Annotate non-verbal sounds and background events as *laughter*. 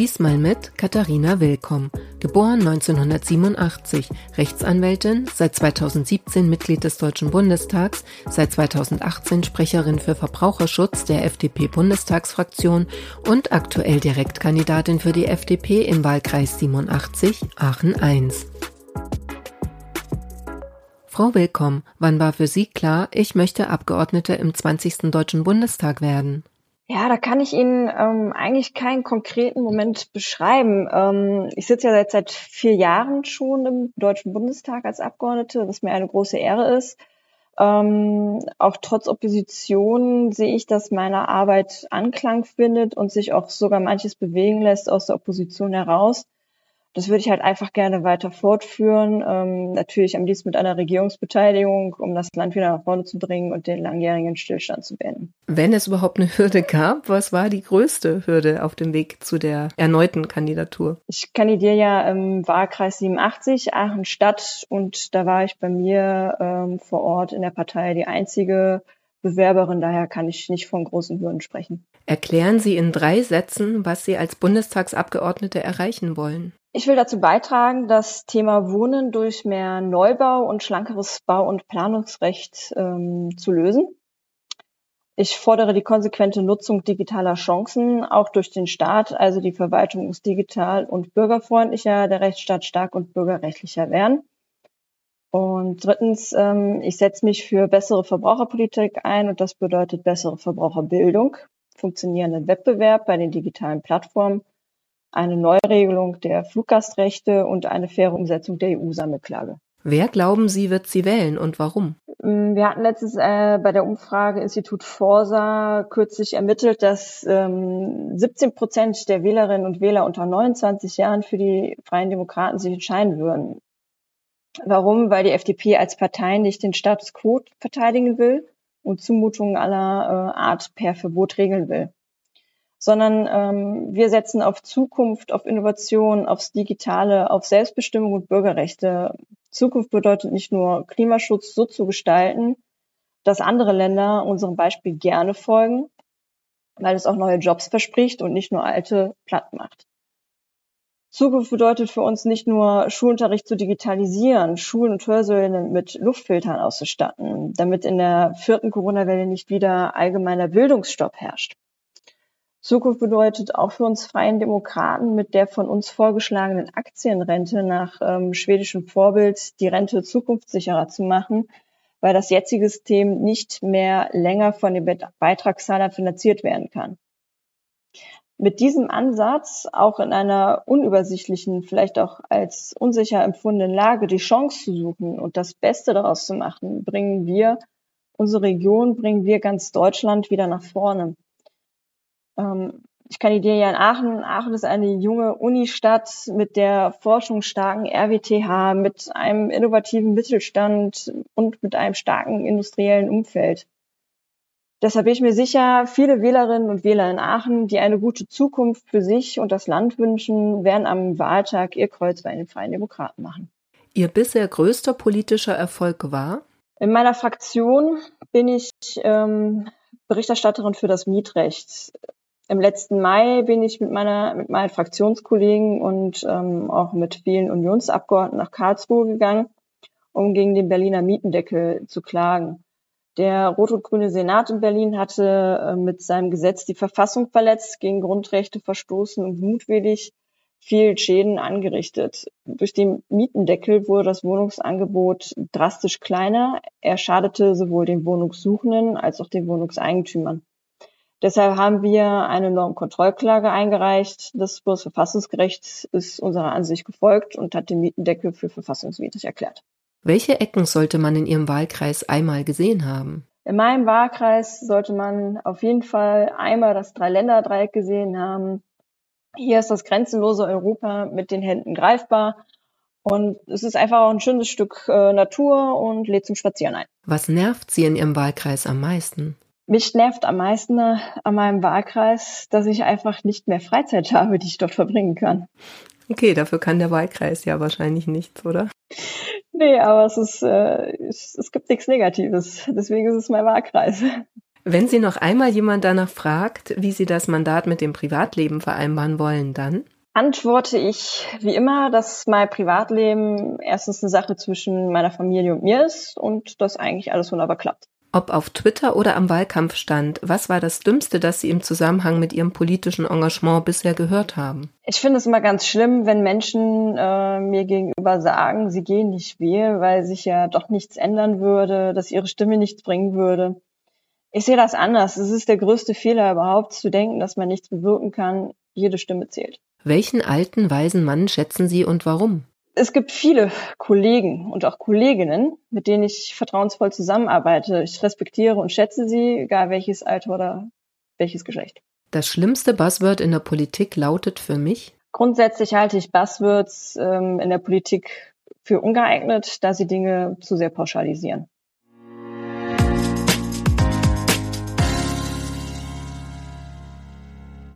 Diesmal mit Katharina Willkomm, geboren 1987, Rechtsanwältin, seit 2017 Mitglied des Deutschen Bundestags, seit 2018 Sprecherin für Verbraucherschutz der FDP-Bundestagsfraktion und aktuell Direktkandidatin für die FDP im Wahlkreis 87 Aachen I. Frau Willkomm, wann war für Sie klar, ich möchte Abgeordnete im 20. Deutschen Bundestag werden? Ja, da kann ich Ihnen ähm, eigentlich keinen konkreten Moment beschreiben. Ähm, ich sitze ja seit, seit vier Jahren schon im Deutschen Bundestag als Abgeordnete, was mir eine große Ehre ist. Ähm, auch trotz Opposition sehe ich, dass meine Arbeit Anklang findet und sich auch sogar manches bewegen lässt aus der Opposition heraus das würde ich halt einfach gerne weiter fortführen. Ähm, natürlich am liebsten mit einer Regierungsbeteiligung, um das Land wieder nach vorne zu bringen und den langjährigen Stillstand zu beenden. Wenn es überhaupt eine Hürde gab, was war die größte Hürde auf dem Weg zu der erneuten Kandidatur? Ich kandidiere ja im Wahlkreis 87, Aachen Stadt, und da war ich bei mir ähm, vor Ort in der Partei die einzige Bewerberin, daher kann ich nicht von großen Hürden sprechen. Erklären Sie in drei Sätzen, was Sie als Bundestagsabgeordnete erreichen wollen. Ich will dazu beitragen, das Thema Wohnen durch mehr Neubau und schlankeres Bau- und Planungsrecht ähm, zu lösen. Ich fordere die konsequente Nutzung digitaler Chancen, auch durch den Staat. Also die Verwaltung muss digital und bürgerfreundlicher, der Rechtsstaat stark und bürgerrechtlicher werden. Und drittens, ähm, ich setze mich für bessere Verbraucherpolitik ein und das bedeutet bessere Verbraucherbildung, funktionierenden Wettbewerb bei den digitalen Plattformen eine Neuregelung der Fluggastrechte und eine faire Umsetzung der EU-Sammelklage. Wer glauben Sie, wird sie wählen und warum? Mm, wir hatten letztens äh, bei der Umfrage Institut Forsa kürzlich ermittelt, dass ähm, 17 Prozent der Wählerinnen und Wähler unter 29 Jahren für die Freien Demokraten sich entscheiden würden. Warum? Weil die FDP als Partei nicht den Status quo verteidigen will und Zumutungen aller äh, Art per Verbot regeln will sondern ähm, wir setzen auf Zukunft, auf Innovation, aufs Digitale, auf Selbstbestimmung und Bürgerrechte. Zukunft bedeutet nicht nur Klimaschutz so zu gestalten, dass andere Länder unserem Beispiel gerne folgen, weil es auch neue Jobs verspricht und nicht nur alte platt macht. Zukunft bedeutet für uns nicht nur Schulunterricht zu digitalisieren, Schulen und Hörsälen mit Luftfiltern auszustatten, damit in der vierten Corona-Welle nicht wieder allgemeiner Bildungsstopp herrscht. Zukunft bedeutet auch für uns Freien Demokraten mit der von uns vorgeschlagenen Aktienrente nach ähm, schwedischem Vorbild die Rente zukunftssicherer zu machen, weil das jetzige System nicht mehr länger von den Beitragszahlern finanziert werden kann. Mit diesem Ansatz, auch in einer unübersichtlichen, vielleicht auch als unsicher empfundenen Lage, die Chance zu suchen und das Beste daraus zu machen, bringen wir unsere Region, bringen wir ganz Deutschland wieder nach vorne. Ähm, ich kandidiere ja in Aachen. Aachen ist eine junge Unistadt mit der forschungsstarken RWTH, mit einem innovativen Mittelstand und mit einem starken industriellen Umfeld. Deshalb bin ich mir sicher, viele Wählerinnen und Wähler in Aachen, die eine gute Zukunft für sich und das Land wünschen, werden am Wahltag ihr Kreuz bei den Freien Demokraten machen. Ihr bisher größter politischer Erfolg war? In meiner Fraktion bin ich ähm, Berichterstatterin für das Mietrecht. Im letzten Mai bin ich mit meiner, mit meinen Fraktionskollegen und ähm, auch mit vielen Unionsabgeordneten nach Karlsruhe gegangen, um gegen den Berliner Mietendeckel zu klagen. Der rot-und-grüne Senat in Berlin hatte äh, mit seinem Gesetz die Verfassung verletzt, gegen Grundrechte verstoßen und mutwillig viel Schäden angerichtet. Durch den Mietendeckel wurde das Wohnungsangebot drastisch kleiner. Er schadete sowohl den Wohnungssuchenden als auch den Wohnungseigentümern. Deshalb haben wir eine Normkontrollklage eingereicht. Das Bundesverfassungsgericht ist unserer Ansicht gefolgt und hat den Mietendeckel für verfassungswidrig erklärt. Welche Ecken sollte man in Ihrem Wahlkreis einmal gesehen haben? In meinem Wahlkreis sollte man auf jeden Fall einmal das Dreiländerdreieck gesehen haben. Hier ist das grenzenlose Europa mit den Händen greifbar Und es ist einfach auch ein schönes Stück äh, Natur und lädt zum Spazieren ein. Was nervt Sie in Ihrem Wahlkreis am meisten? Mich nervt am meisten äh, an meinem Wahlkreis, dass ich einfach nicht mehr Freizeit *laughs* habe, die ich dort verbringen kann. Okay, dafür kann der Wahlkreis ja wahrscheinlich nichts, oder? Nee, aber es ist, äh, es, es gibt nichts Negatives. Deswegen ist es mein Wahlkreis. Wenn Sie noch einmal jemand danach fragt, wie Sie das Mandat mit dem Privatleben vereinbaren wollen, dann? Antworte ich wie immer, dass mein Privatleben erstens eine Sache zwischen meiner Familie und mir ist und dass eigentlich alles wunderbar klappt. Ob auf Twitter oder am Wahlkampfstand, was war das Dümmste, das Sie im Zusammenhang mit Ihrem politischen Engagement bisher gehört haben? Ich finde es immer ganz schlimm, wenn Menschen äh, mir gegenüber sagen, sie gehen nicht wählen, weil sich ja doch nichts ändern würde, dass ihre Stimme nichts bringen würde. Ich sehe das anders. Es ist der größte Fehler überhaupt zu denken, dass man nichts bewirken kann. Jede Stimme zählt. Welchen alten, weisen Mann schätzen Sie und warum? Es gibt viele Kollegen und auch Kolleginnen, mit denen ich vertrauensvoll zusammenarbeite. Ich respektiere und schätze sie, egal welches Alter oder welches Geschlecht. Das schlimmste Buzzword in der Politik lautet für mich? Grundsätzlich halte ich Buzzwords ähm, in der Politik für ungeeignet, da sie Dinge zu sehr pauschalisieren.